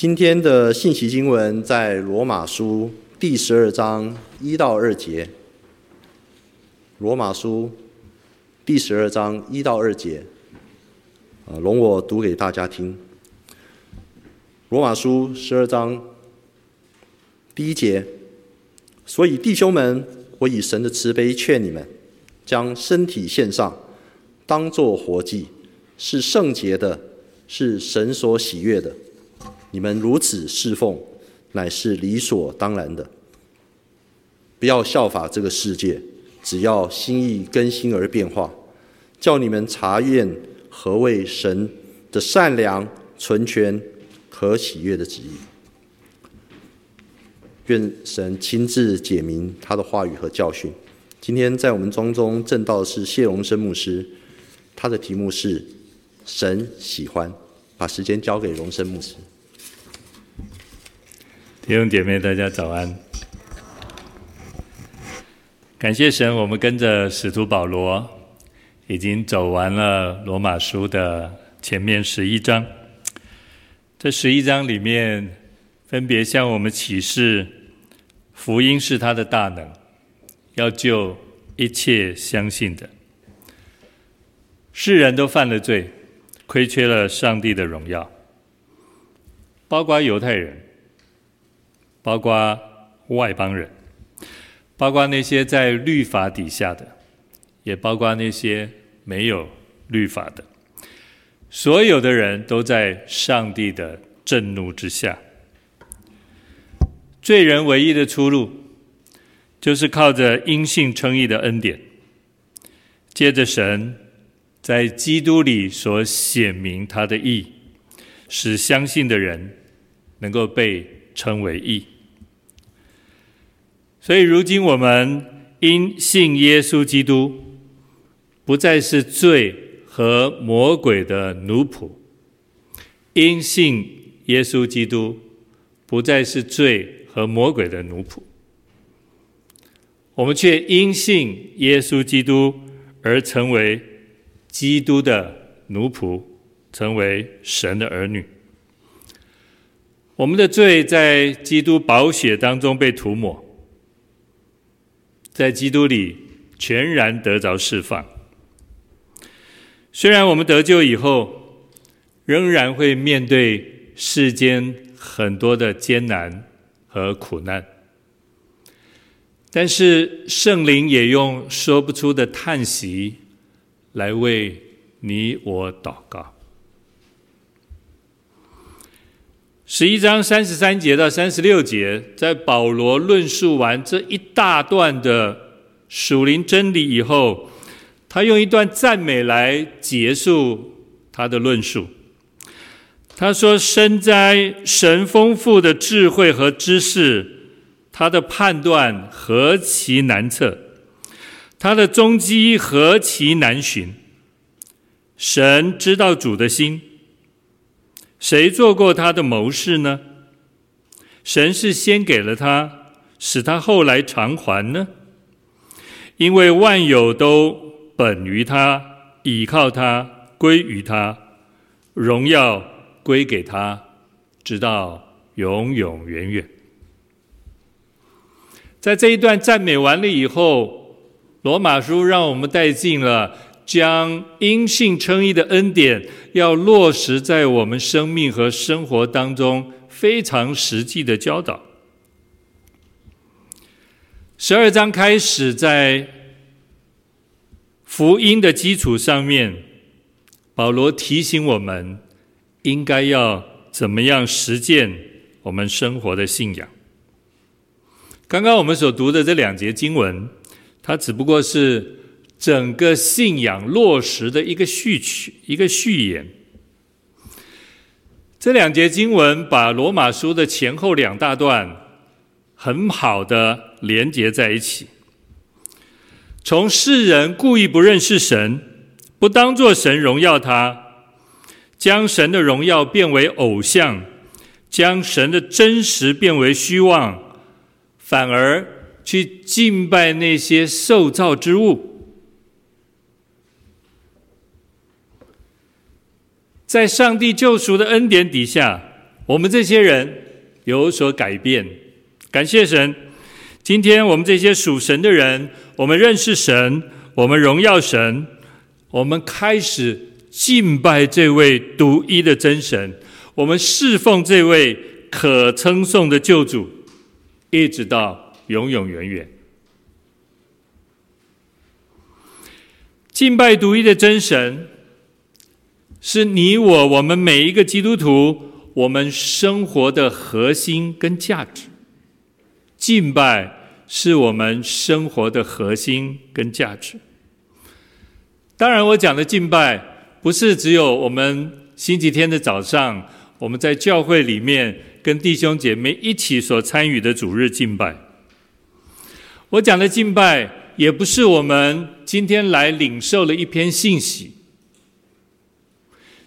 今天的信息经文在罗马书第十二章一到二节。罗马书第十二章一到二节，啊，容我读给大家听。罗马书十二章第一节，所以弟兄们，我以神的慈悲劝你们，将身体献上，当作活祭，是圣洁的，是神所喜悦的。你们如此侍奉，乃是理所当然的。不要效法这个世界，只要心意更新而变化，叫你们查验何为神的善良、纯全和喜悦的旨意。愿神亲自解明他的话语和教训。今天在我们当中证道的是谢荣生牧师，他的题目是“神喜欢”。把时间交给荣生牧师。弟兄姐妹，大家早安！感谢神，我们跟着使徒保罗已经走完了罗马书的前面十一章。这十一章里面，分别向我们启示福音是他的大能，要救一切相信的。世人都犯了罪，亏缺了上帝的荣耀，包括犹太人。包括外邦人，包括那些在律法底下的，也包括那些没有律法的，所有的人都在上帝的震怒之下。罪人唯一的出路，就是靠着因信称义的恩典，借着神在基督里所显明他的义，使相信的人能够被称为义，所以如今我们因信耶稣基督，不再是罪和魔鬼的奴仆；因信耶稣基督，不再是罪和魔鬼的奴仆。我们却因信耶稣基督而成为基督的奴仆，成为神的儿女。我们的罪在基督宝血当中被涂抹，在基督里全然得着释放。虽然我们得救以后，仍然会面对世间很多的艰难和苦难，但是圣灵也用说不出的叹息来为你我祷告。十一章三十三节到三十六节，在保罗论述完这一大段的属灵真理以后，他用一段赞美来结束他的论述。他说：“深哉神丰富的智慧和知识，他的判断何其难测，他的踪迹何其难寻。神知道主的心。”谁做过他的谋士呢？神是先给了他，使他后来偿还呢？因为万有都本于他，倚靠他，归于他，荣耀归给他，直到永永远远。在这一段赞美完了以后，罗马书让我们带进了。将因信称义的恩典要落实在我们生命和生活当中，非常实际的教导。十二章开始在福音的基础上面，保罗提醒我们应该要怎么样实践我们生活的信仰。刚刚我们所读的这两节经文，它只不过是。整个信仰落实的一个序曲，一个序言。这两节经文把罗马书的前后两大段很好的连接在一起。从世人故意不认识神，不当作神荣耀他，将神的荣耀变为偶像，将神的真实变为虚妄，反而去敬拜那些受造之物。在上帝救赎的恩典底下，我们这些人有所改变。感谢神，今天我们这些属神的人，我们认识神，我们荣耀神，我们开始敬拜这位独一的真神，我们侍奉这位可称颂的救主，一直到永永远远。敬拜独一的真神，是你我我们每一个基督徒我们生活的核心跟价值。敬拜是我们生活的核心跟价值。当然，我讲的敬拜不是只有我们星期天的早上，我们在教会里面跟弟兄姐妹一起所参与的主日敬拜。我讲的敬拜，也不是我们今天来领受了一篇信息。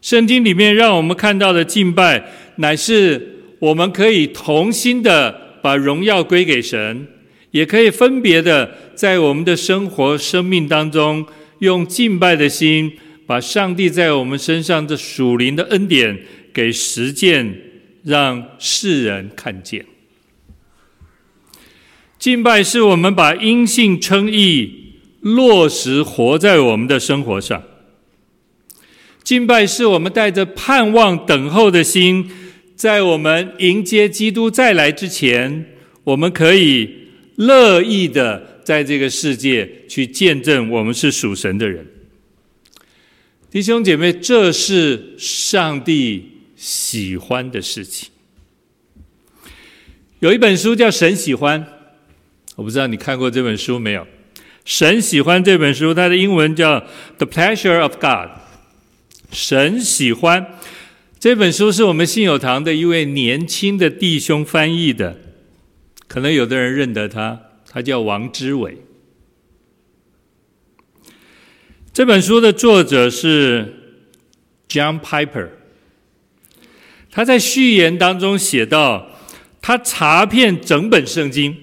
圣经里面让我们看到的敬拜，乃是我们可以同心的把荣耀归给神，也可以分别的在我们的生活生命当中，用敬拜的心，把上帝在我们身上的属灵的恩典给实践，让世人看见。敬拜是我们把因信称义落实活在我们的生活上。敬拜是我们带着盼望等候的心，在我们迎接基督再来之前，我们可以乐意的在这个世界去见证我们是属神的人。弟兄姐妹，这是上帝喜欢的事情。有一本书叫《神喜欢》。我不知道你看过这本书没有？神喜欢这本书，它的英文叫《The Pleasure of God》。神喜欢这本书是我们信友堂的一位年轻的弟兄翻译的，可能有的人认得他，他叫王之伟。这本书的作者是 John Piper，他在序言当中写道，他查遍整本圣经。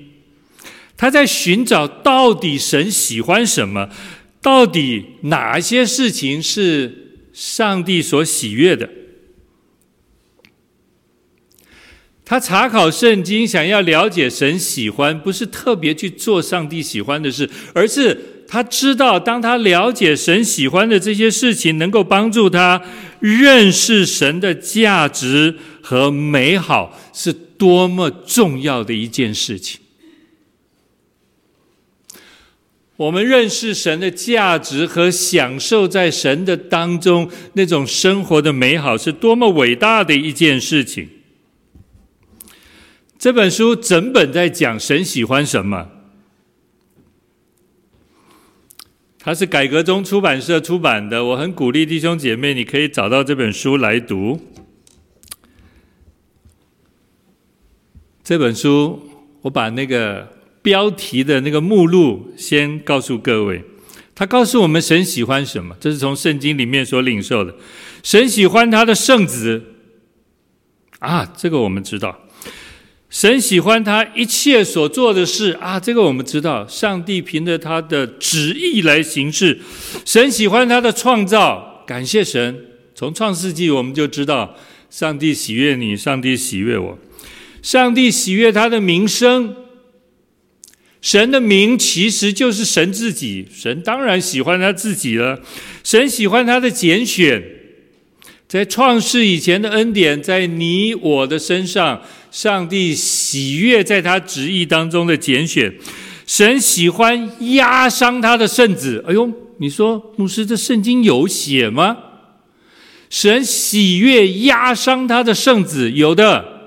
他在寻找到底神喜欢什么，到底哪些事情是上帝所喜悦的？他查考圣经，想要了解神喜欢，不是特别去做上帝喜欢的事，而是他知道，当他了解神喜欢的这些事情，能够帮助他认识神的价值和美好，是多么重要的一件事情。我们认识神的价值和享受在神的当中那种生活的美好，是多么伟大的一件事情。这本书整本在讲神喜欢什么。它是改革中出版社出版的，我很鼓励弟兄姐妹，你可以找到这本书来读。这本书，我把那个。标题的那个目录，先告诉各位，他告诉我们神喜欢什么？这是从圣经里面所领受的。神喜欢他的圣子啊，这个我们知道。神喜欢他一切所做的事啊，这个我们知道。上帝凭着他的旨意来行事。神喜欢他的创造，感谢神。从创世纪我们就知道，上帝喜悦你，上帝喜悦我，上帝喜悦他的名声。神的名其实就是神自己，神当然喜欢他自己了。神喜欢他的拣选，在创世以前的恩典，在你我的身上，上帝喜悦在他旨意当中的拣选。神喜欢压伤他的圣子。哎呦，你说牧师，这圣经有写吗？神喜悦压伤他的圣子，有的。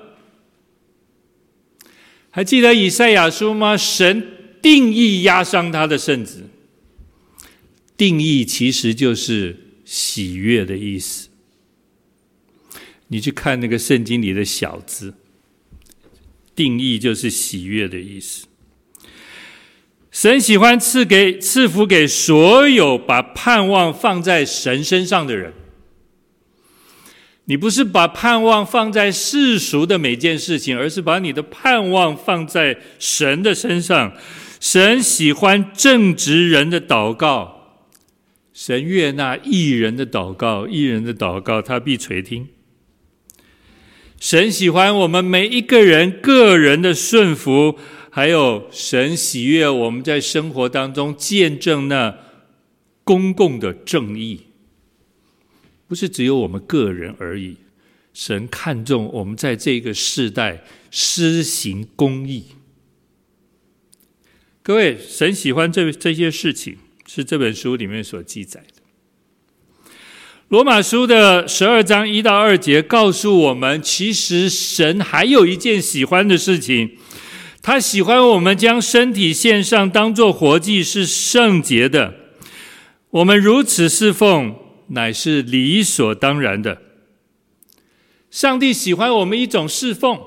还记得以赛亚书吗？神定义压伤他的圣子，定义其实就是喜悦的意思。你去看那个圣经里的小字，定义就是喜悦的意思。神喜欢赐给赐福给所有把盼望放在神身上的人。你不是把盼望放在世俗的每件事情，而是把你的盼望放在神的身上。神喜欢正直人的祷告，神悦纳艺人的祷告，艺人的祷告他必垂听。神喜欢我们每一个人个人的顺服，还有神喜悦我们在生活当中见证那公共的正义，不是只有我们个人而已。神看重我们在这个世代施行公义。各位，神喜欢这这些事情，是这本书里面所记载的。罗马书的十二章一到二节告诉我们，其实神还有一件喜欢的事情，他喜欢我们将身体献上，当做活祭，是圣洁的。我们如此侍奉，乃是理所当然的。上帝喜欢我们一种侍奉，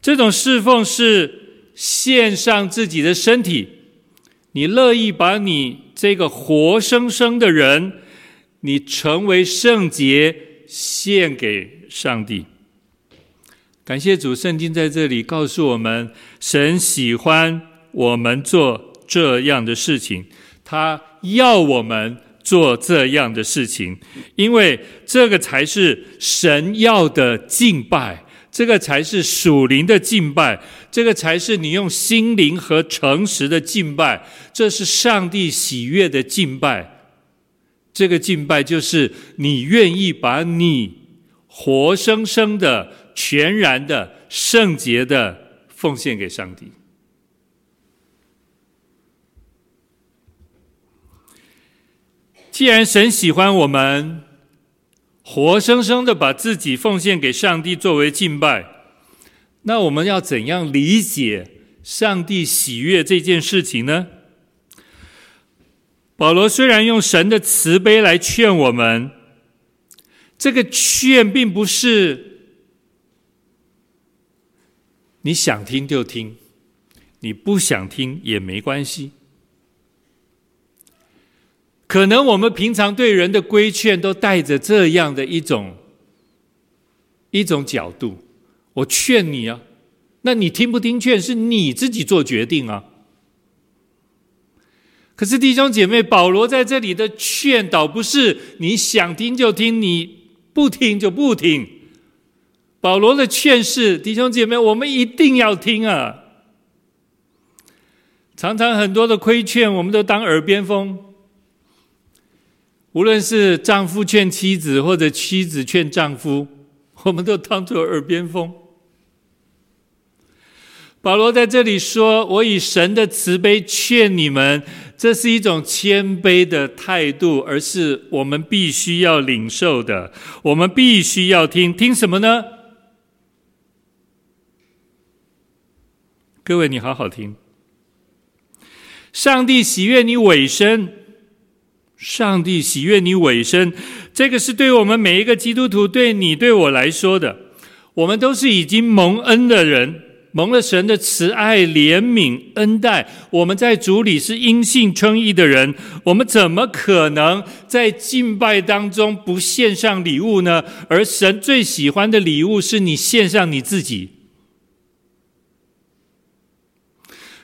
这种侍奉是献上自己的身体，你乐意把你这个活生生的人。你成为圣洁，献给上帝。感谢主，圣经在这里告诉我们，神喜欢我们做这样的事情，他要我们做这样的事情，因为这个才是神要的敬拜，这个才是属灵的敬拜，这个才是你用心灵和诚实的敬拜，这是上帝喜悦的敬拜。这个敬拜就是你愿意把你活生生的、全然的、圣洁的奉献给上帝。既然神喜欢我们活生生的把自己奉献给上帝作为敬拜，那我们要怎样理解上帝喜悦这件事情呢？保罗虽然用神的慈悲来劝我们，这个劝并不是你想听就听，你不想听也没关系。可能我们平常对人的规劝都带着这样的一种一种角度，我劝你啊，那你听不听劝是你自己做决定啊。可是弟兄姐妹，保罗在这里的劝导不是你想听就听，你不听就不听。保罗的劝是弟兄姐妹，我们一定要听啊！常常很多的规劝，我们都当耳边风。无论是丈夫劝妻子，或者妻子劝丈夫，我们都当作耳边风。保罗在这里说：“我以神的慈悲劝你们。”这是一种谦卑的态度，而是我们必须要领受的。我们必须要听，听什么呢？各位，你好好听。上帝喜悦你委身，上帝喜悦你委身，这个是对我们每一个基督徒，对你对我来说的。我们都是已经蒙恩的人。蒙了神的慈爱、怜悯、恩待，我们在主里是因信称义的人，我们怎么可能在敬拜当中不献上礼物呢？而神最喜欢的礼物是你献上你自己。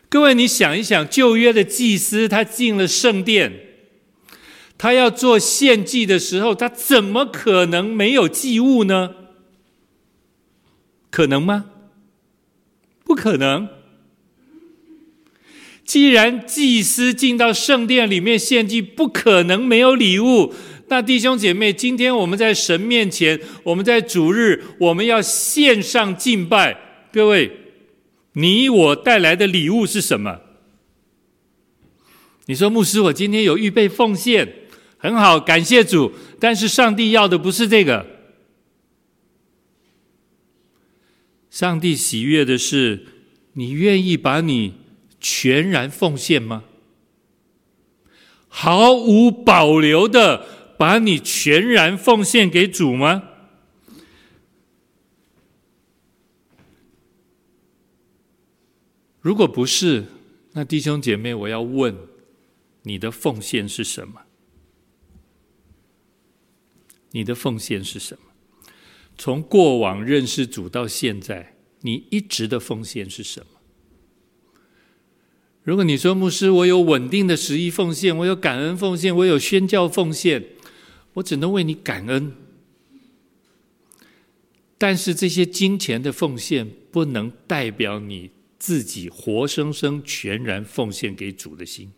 各位，你想一想，旧约的祭司他进了圣殿，他要做献祭的时候，他怎么可能没有祭物呢？可能吗？不可能！既然祭司进到圣殿里面献祭，不可能没有礼物。那弟兄姐妹，今天我们在神面前，我们在主日，我们要献上敬拜。各位，你我带来的礼物是什么？你说，牧师，我今天有预备奉献，很好，感谢主。但是上帝要的不是这个。上帝喜悦的是，你愿意把你全然奉献吗？毫无保留的把你全然奉献给主吗？如果不是，那弟兄姐妹，我要问，你的奉献是什么？你的奉献是什么？从过往认识主到现在，你一直的奉献是什么？如果你说牧师，我有稳定的十一奉献，我有感恩奉献，我有宣教奉献，我只能为你感恩。但是这些金钱的奉献不能代表你自己活生生全然奉献给主的心。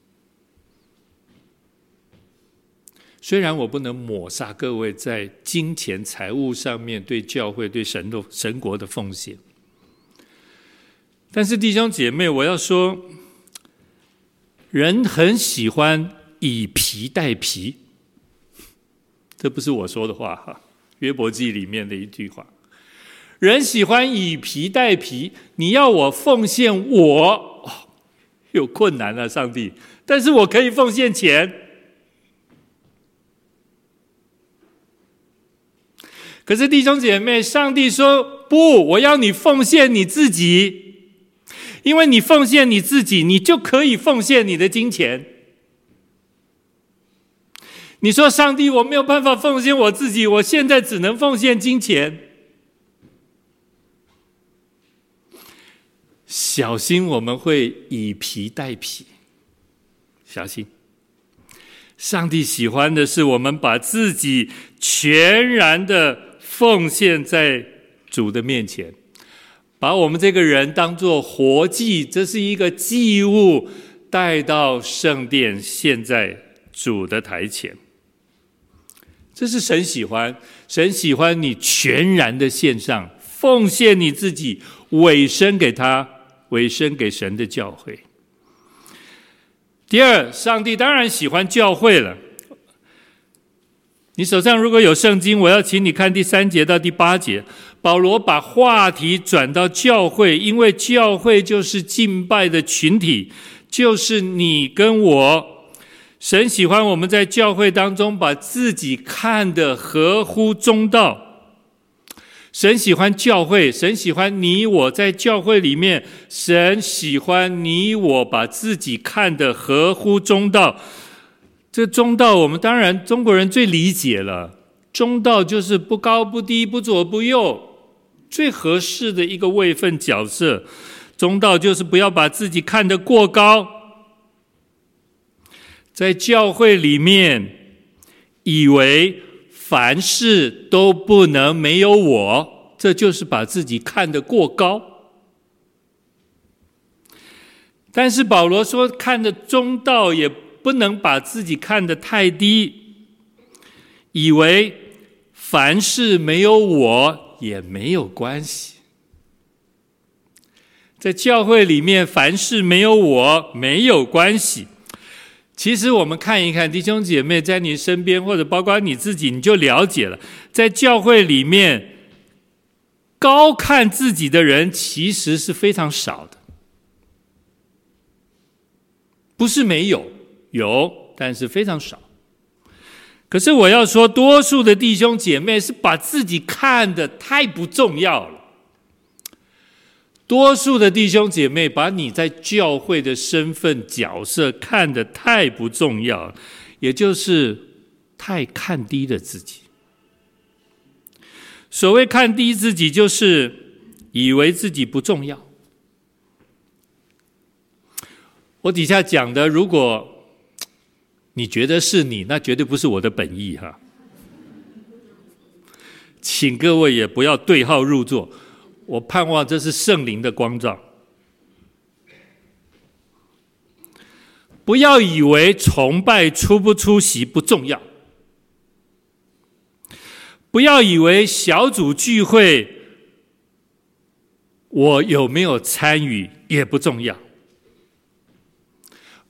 虽然我不能抹杀各位在金钱财物上面对教会、对神的神国的奉献，但是弟兄姐妹，我要说，人很喜欢以皮代皮，这不是我说的话哈，约伯记里面的一句话。人喜欢以皮代皮，你要我奉献我，有困难了，上帝，但是我可以奉献钱。可是弟兄姐妹，上帝说不，我要你奉献你自己，因为你奉献你自己，你就可以奉献你的金钱。你说上帝，我没有办法奉献我自己，我现在只能奉献金钱。小心，我们会以皮代皮，小心。上帝喜欢的是我们把自己全然的。奉献在主的面前，把我们这个人当作活祭，这是一个祭物，带到圣殿献在主的台前。这是神喜欢，神喜欢你全然的献上，奉献你自己，委身给他，委身给神的教会。第二，上帝当然喜欢教会了。你手上如果有圣经，我要请你看第三节到第八节。保罗把话题转到教会，因为教会就是敬拜的群体，就是你跟我。神喜欢我们在教会当中把自己看得合乎中道。神喜欢教会，神喜欢你我在教会里面，神喜欢你我把自己看得合乎中道。这中道，我们当然中国人最理解了。中道就是不高不低，不左不右，最合适的一个位分角色。中道就是不要把自己看得过高，在教会里面，以为凡事都不能没有我，这就是把自己看得过高。但是保罗说，看的中道也。不能把自己看得太低，以为凡事没有我也没有关系。在教会里面，凡事没有我没有关系。其实我们看一看弟兄姐妹在你身边，或者包括你自己，你就了解了。在教会里面，高看自己的人其实是非常少的，不是没有。有，但是非常少。可是我要说，多数的弟兄姐妹是把自己看得太不重要了。多数的弟兄姐妹把你在教会的身份角色看得太不重要，也就是太看低了自己。所谓看低自己，就是以为自己不重要。我底下讲的，如果你觉得是你，那绝对不是我的本意哈。请各位也不要对号入座，我盼望这是圣灵的光照。不要以为崇拜出不出席不重要，不要以为小组聚会我有没有参与也不重要。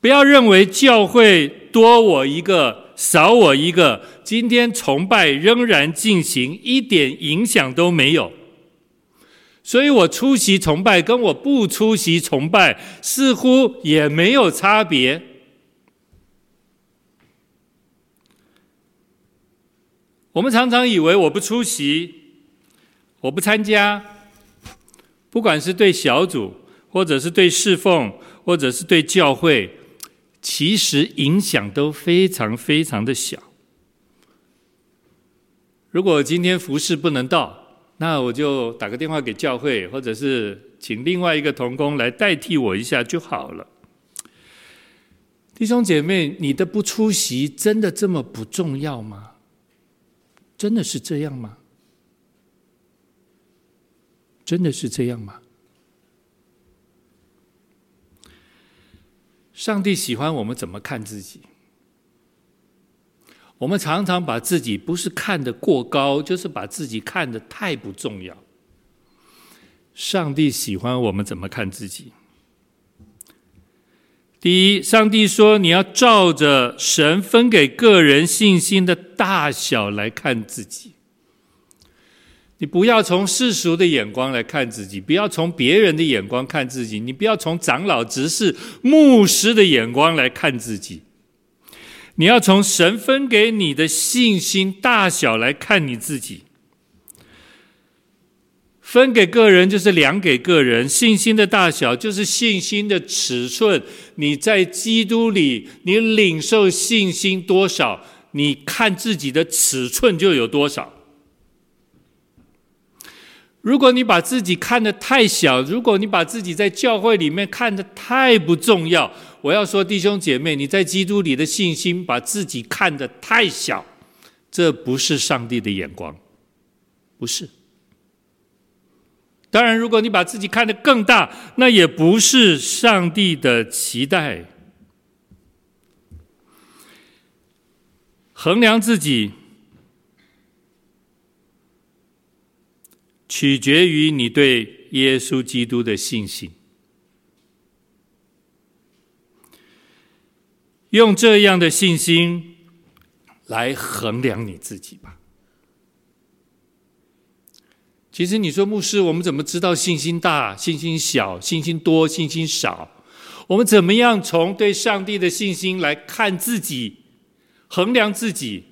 不要认为教会多我一个少我一个，今天崇拜仍然进行，一点影响都没有。所以我出席崇拜跟我不出席崇拜似乎也没有差别。我们常常以为我不出席，我不参加，不管是对小组，或者是对侍奉，或者是对教会。其实影响都非常非常的小。如果今天服侍不能到，那我就打个电话给教会，或者是请另外一个同工来代替我一下就好了。弟兄姐妹，你的不出席真的这么不重要吗？真的是这样吗？真的是这样吗？上帝喜欢我们怎么看自己？我们常常把自己不是看得过高，就是把自己看得太不重要。上帝喜欢我们怎么看自己？第一，上帝说你要照着神分给个人信心的大小来看自己。你不要从世俗的眼光来看自己，不要从别人的眼光看自己，你不要从长老、执事、牧师的眼光来看自己。你要从神分给你的信心大小来看你自己。分给个人就是量给个人，信心的大小就是信心的尺寸。你在基督里，你领受信心多少，你看自己的尺寸就有多少。如果你把自己看得太小，如果你把自己在教会里面看得太不重要，我要说弟兄姐妹，你在基督里的信心把自己看得太小，这不是上帝的眼光，不是。当然，如果你把自己看得更大，那也不是上帝的期待。衡量自己。取决于你对耶稣基督的信心。用这样的信心来衡量你自己吧。其实你说牧师，我们怎么知道信心大、信心小、信心多、信心少？我们怎么样从对上帝的信心来看自己、衡量自己？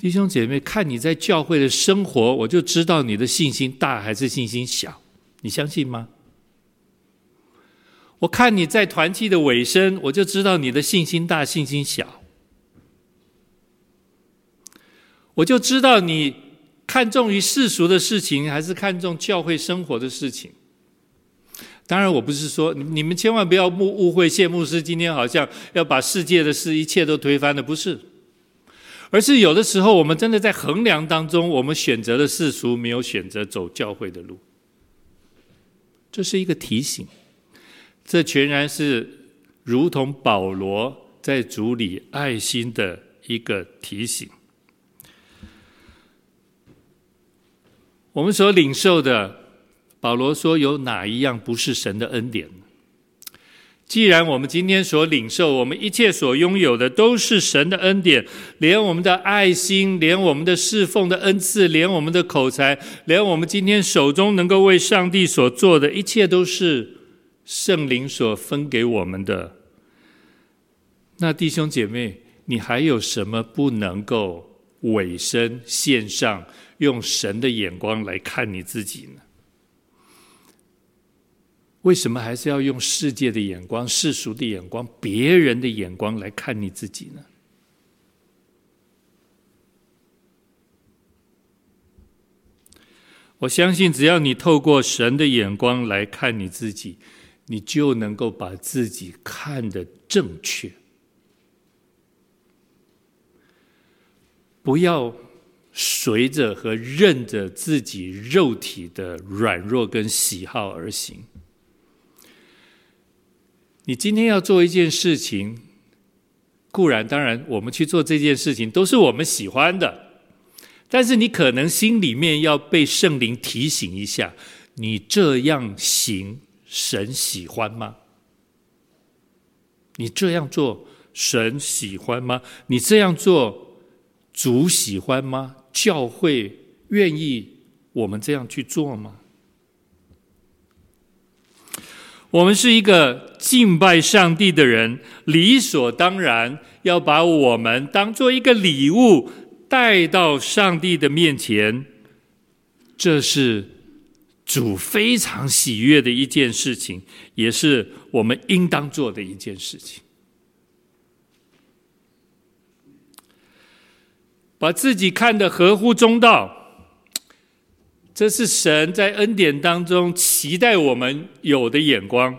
弟兄姐妹，看你在教会的生活，我就知道你的信心大还是信心小。你相信吗？我看你在团契的尾声，我就知道你的信心大信心小。我就知道你看重于世俗的事情，还是看重教会生活的事情。当然，我不是说你们千万不要误误会谢牧师今天好像要把世界的事一切都推翻了，不是。而是有的时候，我们真的在衡量当中，我们选择了世俗，没有选择走教会的路。这是一个提醒，这全然是如同保罗在主里爱心的一个提醒。我们所领受的，保罗说有哪一样不是神的恩典？既然我们今天所领受，我们一切所拥有的都是神的恩典，连我们的爱心，连我们的侍奉的恩赐，连我们的口才，连我们今天手中能够为上帝所做的一切，都是圣灵所分给我们的。那弟兄姐妹，你还有什么不能够委身献上，用神的眼光来看你自己呢？为什么还是要用世界的眼光、世俗的眼光、别人的眼光来看你自己呢？我相信，只要你透过神的眼光来看你自己，你就能够把自己看得正确。不要随着和任着自己肉体的软弱跟喜好而行。你今天要做一件事情，固然当然，我们去做这件事情都是我们喜欢的，但是你可能心里面要被圣灵提醒一下：你这样行，神喜欢吗？你这样做，神喜欢吗？你这样做，主喜欢吗？教会愿意我们这样去做吗？我们是一个敬拜上帝的人，理所当然要把我们当做一个礼物带到上帝的面前，这是主非常喜悦的一件事情，也是我们应当做的一件事情。把自己看得合乎中道。这是神在恩典当中期待我们有的眼光。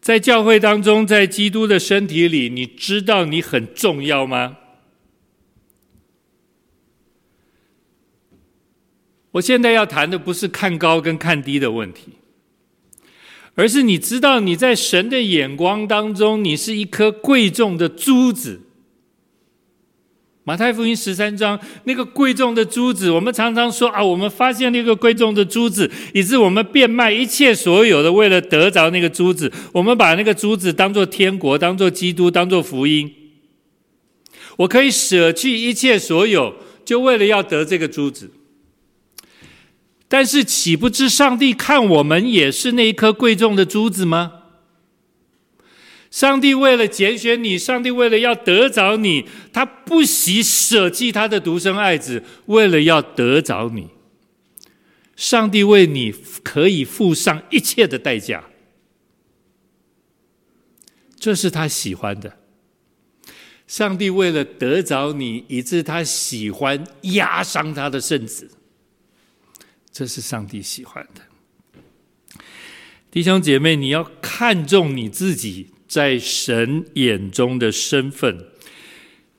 在教会当中，在基督的身体里，你知道你很重要吗？我现在要谈的不是看高跟看低的问题，而是你知道你在神的眼光当中，你是一颗贵重的珠子。马太福音十三章那个贵重的珠子，我们常常说啊，我们发现了一个贵重的珠子，以致我们变卖一切所有的，为了得着那个珠子。我们把那个珠子当做天国，当做基督，当做福音。我可以舍弃一切所有，就为了要得这个珠子。但是，岂不知上帝看我们也是那一颗贵重的珠子吗？上帝为了拣选你，上帝为了要得着你，他不惜舍弃他的独生爱子，为了要得着你。上帝为你可以付上一切的代价，这是他喜欢的。上帝为了得着你，以致他喜欢压伤他的圣子。这是上帝喜欢的，弟兄姐妹，你要看重你自己在神眼中的身份。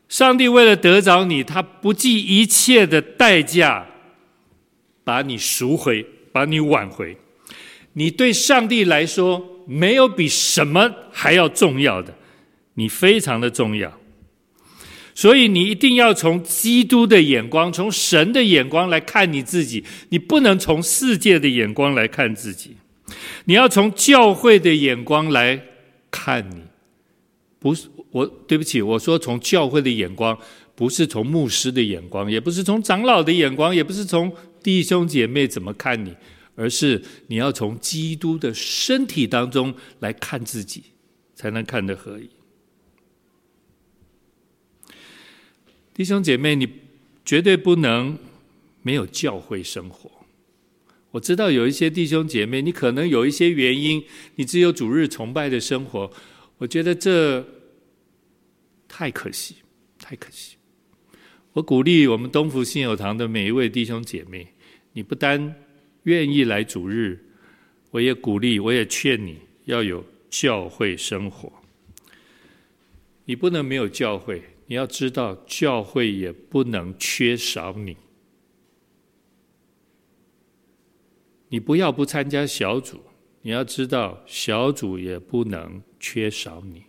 上帝为了得着你，他不计一切的代价把你赎回，把你挽回。你对上帝来说，没有比什么还要重要的，你非常的重要。所以你一定要从基督的眼光，从神的眼光来看你自己，你不能从世界的眼光来看自己，你要从教会的眼光来看你。不是我，对不起，我说从教会的眼光，不是从牧师的眼光，也不是从长老的眼光，也不是从弟兄姐妹怎么看你，而是你要从基督的身体当中来看自己，才能看得合宜。弟兄姐妹，你绝对不能没有教会生活。我知道有一些弟兄姐妹，你可能有一些原因，你只有主日崇拜的生活。我觉得这太可惜，太可惜。我鼓励我们东福信友堂的每一位弟兄姐妹，你不单愿意来主日，我也鼓励，我也劝你要有教会生活。你不能没有教会。你要知道，教会也不能缺少你。你不要不参加小组，你要知道，小组也不能缺少你。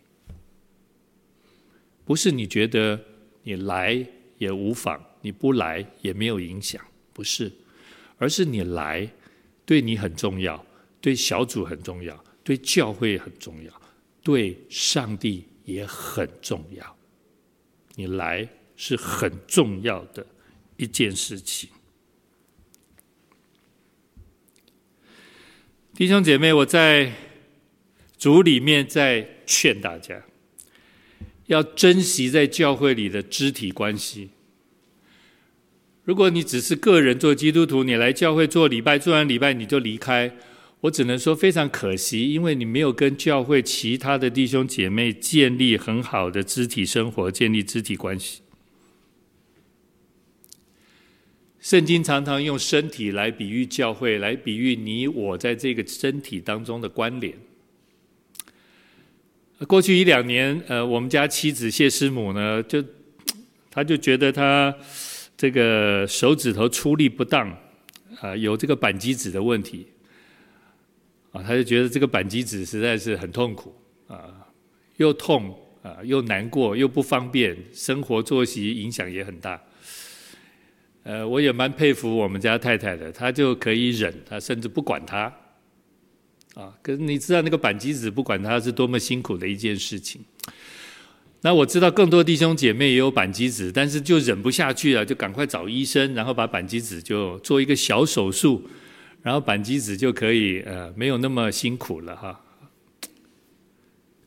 不是你觉得你来也无妨，你不来也没有影响，不是，而是你来对你很重要，对小组很重要，对教会很重要，对上帝也很重要。你来是很重要的一件事情，弟兄姐妹，我在主里面在劝大家，要珍惜在教会里的肢体关系。如果你只是个人做基督徒，你来教会做礼拜，做完礼拜你就离开。我只能说非常可惜，因为你没有跟教会其他的弟兄姐妹建立很好的肢体生活，建立肢体关系。圣经常常用身体来比喻教会，来比喻你我在这个身体当中的关联。过去一两年，呃，我们家妻子谢师母呢，就她就觉得她这个手指头出力不当，啊，有这个扳机指的问题。啊，他就觉得这个扳机指实在是很痛苦啊，又痛啊，又难过，又不方便，生活作息影响也很大。呃，我也蛮佩服我们家太太的，她就可以忍，她甚至不管他。啊，可是你知道那个板机子不管他是多么辛苦的一件事情。那我知道更多弟兄姐妹也有板机子，但是就忍不下去了，就赶快找医生，然后把板机子就做一个小手术。然后板机子就可以呃，没有那么辛苦了哈。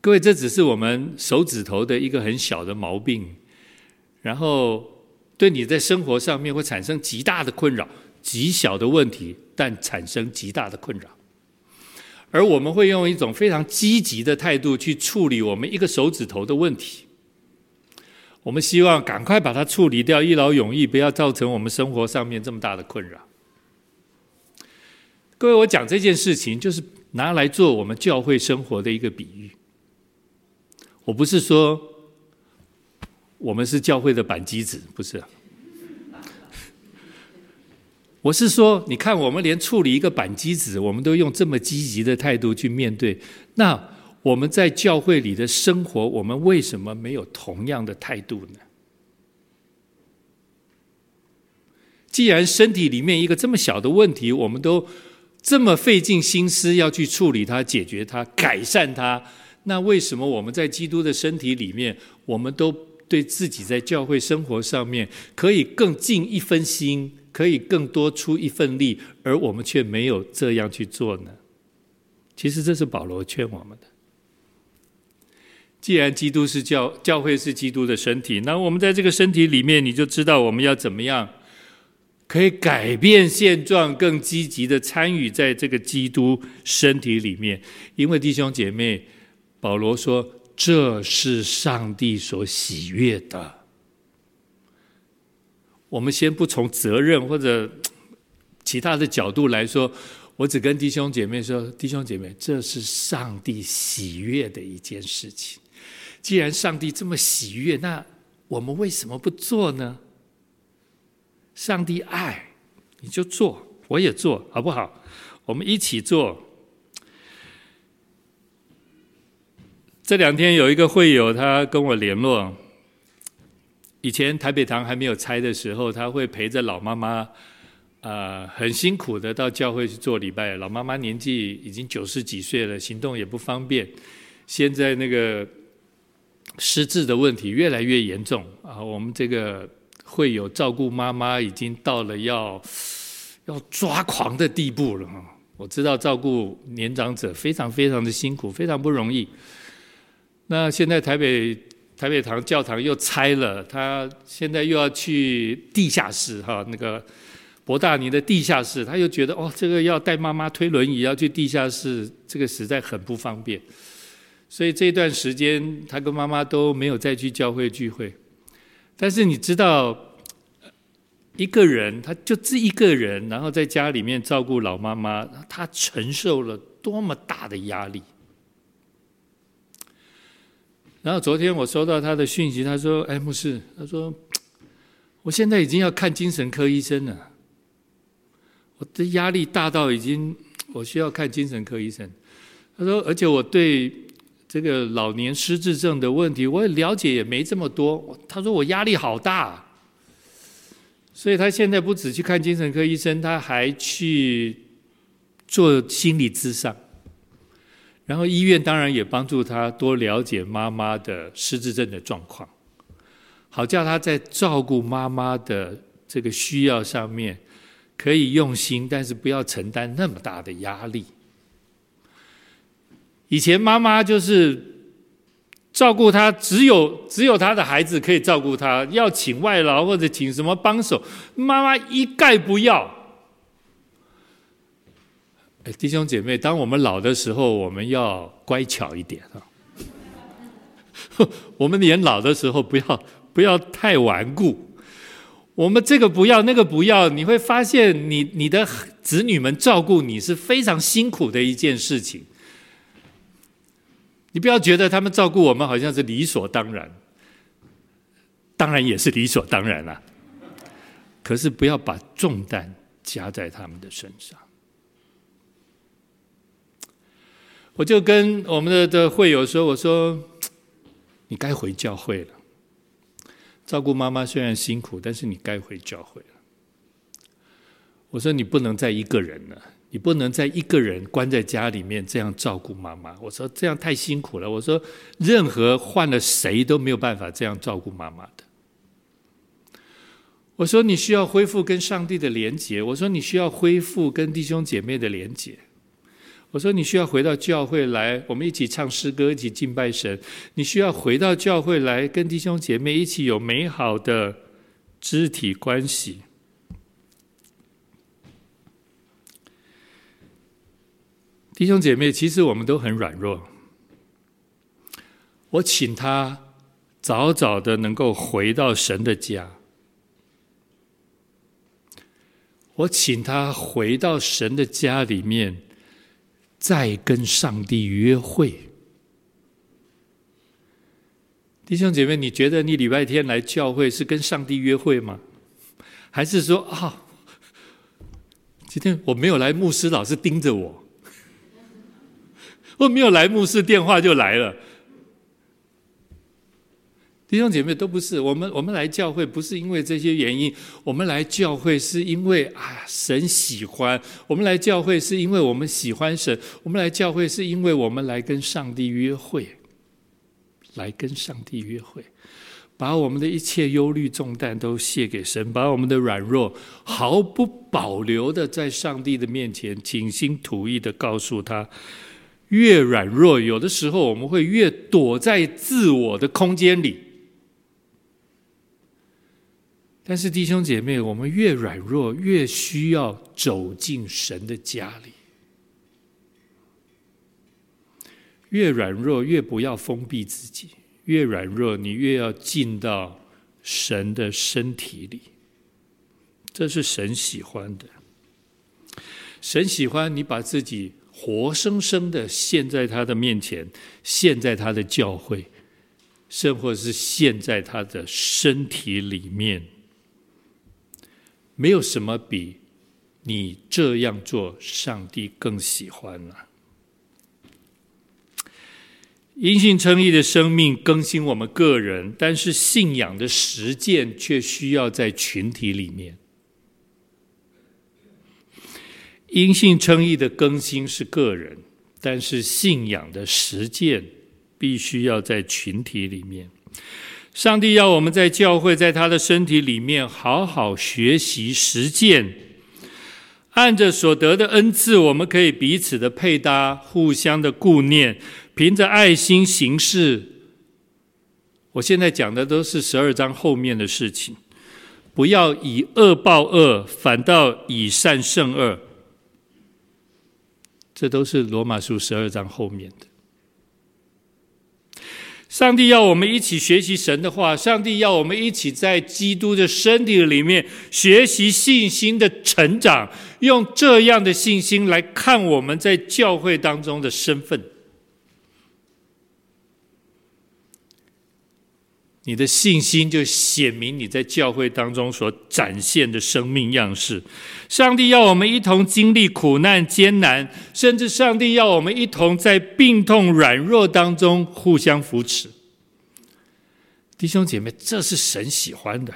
各位，这只是我们手指头的一个很小的毛病，然后对你在生活上面会产生极大的困扰，极小的问题，但产生极大的困扰。而我们会用一种非常积极的态度去处理我们一个手指头的问题。我们希望赶快把它处理掉，一劳永逸，不要造成我们生活上面这么大的困扰。各位，我讲这件事情，就是拿来做我们教会生活的一个比喻。我不是说我们是教会的板机子，不是。我是说，你看，我们连处理一个板机子，我们都用这么积极的态度去面对。那我们在教会里的生活，我们为什么没有同样的态度呢？既然身体里面一个这么小的问题，我们都这么费尽心思要去处理它、解决它、改善它，那为什么我们在基督的身体里面，我们都对自己在教会生活上面可以更尽一分心，可以更多出一份力，而我们却没有这样去做呢？其实这是保罗劝我们的。既然基督是教，教会是基督的身体，那我们在这个身体里面，你就知道我们要怎么样。可以改变现状，更积极的参与在这个基督身体里面。因为弟兄姐妹，保罗说，这是上帝所喜悦的。我们先不从责任或者其他的角度来说，我只跟弟兄姐妹说：弟兄姐妹，这是上帝喜悦的一件事情。既然上帝这么喜悦，那我们为什么不做呢？上帝爱，你就做，我也做，好不好？我们一起做。这两天有一个会友，他跟我联络。以前台北堂还没有拆的时候，他会陪着老妈妈，啊、很辛苦的到教会去做礼拜。老妈妈年纪已经九十几岁了，行动也不方便。现在那个失智的问题越来越严重啊，我们这个。会有照顾妈妈已经到了要要抓狂的地步了哈！我知道照顾年长者非常非常的辛苦，非常不容易。那现在台北台北堂教堂又拆了，他现在又要去地下室哈，那个博大尼的地下室，他又觉得哦，这个要带妈妈推轮椅要去地下室，这个实在很不方便。所以这段时间他跟妈妈都没有再去教会聚会。但是你知道，一个人他就这一个人，然后在家里面照顾老妈妈，他承受了多么大的压力。然后昨天我收到他的讯息，他说：“哎，牧师，他说我现在已经要看精神科医生了，我的压力大到已经我需要看精神科医生。”他说：“而且我对。”这个老年失智症的问题，我也了解也没这么多。他说我压力好大，所以他现在不止去看精神科医生，他还去做心理咨商。然后医院当然也帮助他多了解妈妈的失智症的状况，好叫他在照顾妈妈的这个需要上面可以用心，但是不要承担那么大的压力。以前妈妈就是照顾他，只有只有他的孩子可以照顾他，要请外劳或者请什么帮手，妈妈一概不要。哎，弟兄姐妹，当我们老的时候，我们要乖巧一点啊。我们年老的时候，不要不要太顽固。我们这个不要，那个不要，你会发现你，你你的子女们照顾你是非常辛苦的一件事情。你不要觉得他们照顾我们好像是理所当然，当然也是理所当然啦。可是不要把重担加在他们的身上。我就跟我们的的会友说：“我说你该回教会了。照顾妈妈虽然辛苦，但是你该回教会了。我说你不能再一个人了。”你不能再一个人关在家里面这样照顾妈妈。我说这样太辛苦了。我说任何换了谁都没有办法这样照顾妈妈的。我说你需要恢复跟上帝的连结。我说你需要恢复跟弟兄姐妹的连结。我说你需要回到教会来，我们一起唱诗歌，一起敬拜神。你需要回到教会来，跟弟兄姐妹一起有美好的肢体关系。弟兄姐妹，其实我们都很软弱。我请他早早的能够回到神的家，我请他回到神的家里面，在跟上帝约会。弟兄姐妹，你觉得你礼拜天来教会是跟上帝约会吗？还是说啊，今天我没有来，牧师老是盯着我；我没有来，牧师电话就来了。弟兄姐妹都不是，我们我们来教会不是因为这些原因，我们来教会是因为啊神喜欢，我们来教会是因为我们喜欢神，我们来教会是因为我们来跟上帝约会，来跟上帝约会，把我们的一切忧虑重担都卸给神，把我们的软弱毫不保留的在上帝的面前倾心吐意的告诉他。越软弱，有的时候我们会越躲在自我的空间里。但是弟兄姐妹，我们越软弱，越需要走进神的家里。越软弱，越不要封闭自己；越软弱，你越要进到神的身体里。这是神喜欢的。神喜欢你把自己活生生的献在他的面前，献在他的教会，甚或是献在他的身体里面。没有什么比你这样做，上帝更喜欢了。因信称义的生命更新我们个人，但是信仰的实践却需要在群体里面。因信称义的更新是个人，但是信仰的实践必须要在群体里面。上帝要我们在教会，在他的身体里面好好学习实践，按着所得的恩赐，我们可以彼此的配搭，互相的顾念，凭着爱心行事。我现在讲的都是十二章后面的事情，不要以恶报恶，反倒以善胜恶。这都是罗马书十二章后面的。上帝要我们一起学习神的话，上帝要我们一起在基督的身体里面学习信心的成长，用这样的信心来看我们在教会当中的身份。你的信心就显明你在教会当中所展现的生命样式。上帝要我们一同经历苦难艰难，甚至上帝要我们一同在病痛软弱当中互相扶持。弟兄姐妹，这是神喜欢的，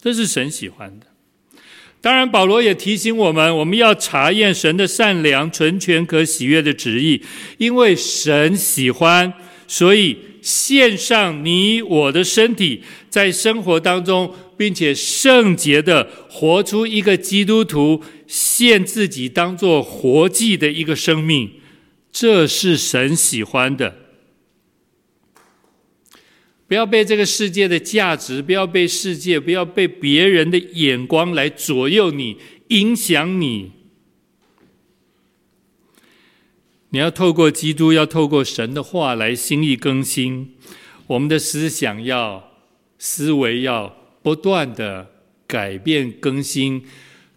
这是神喜欢的。当然，保罗也提醒我们，我们要查验神的善良、纯全、可喜悦的旨意，因为神喜欢，所以。献上你我的身体，在生活当中，并且圣洁的活出一个基督徒献自己当做活祭的一个生命，这是神喜欢的。不要被这个世界的价值，不要被世界，不要被别人的眼光来左右你、影响你。你要透过基督，要透过神的话来心意更新我们的思想，要思维要不断的改变更新，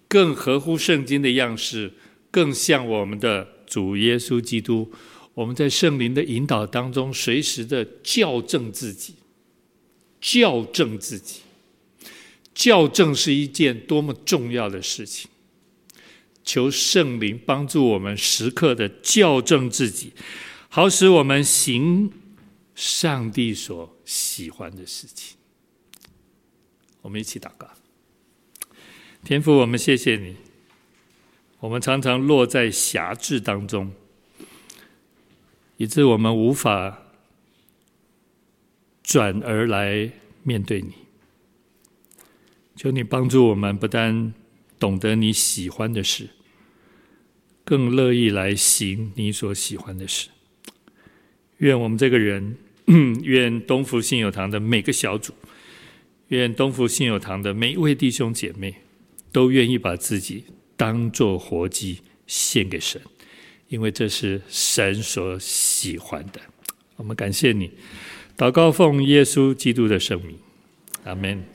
更合乎圣经的样式，更像我们的主耶稣基督。我们在圣灵的引导当中，随时的校正自己，校正自己，校正是一件多么重要的事情。求圣灵帮助我们时刻的校正自己，好使我们行上帝所喜欢的事情。我们一起祷告，天父，我们谢谢你。我们常常落在辖制当中，以致我们无法转而来面对你。求你帮助我们，不但懂得你喜欢的事，更乐意来行你所喜欢的事。愿我们这个人，愿东福信友堂的每个小组，愿东福信友堂的每一位弟兄姐妹，都愿意把自己当做活祭献给神，因为这是神所喜欢的。我们感谢你，祷告奉耶稣基督的圣名，阿门。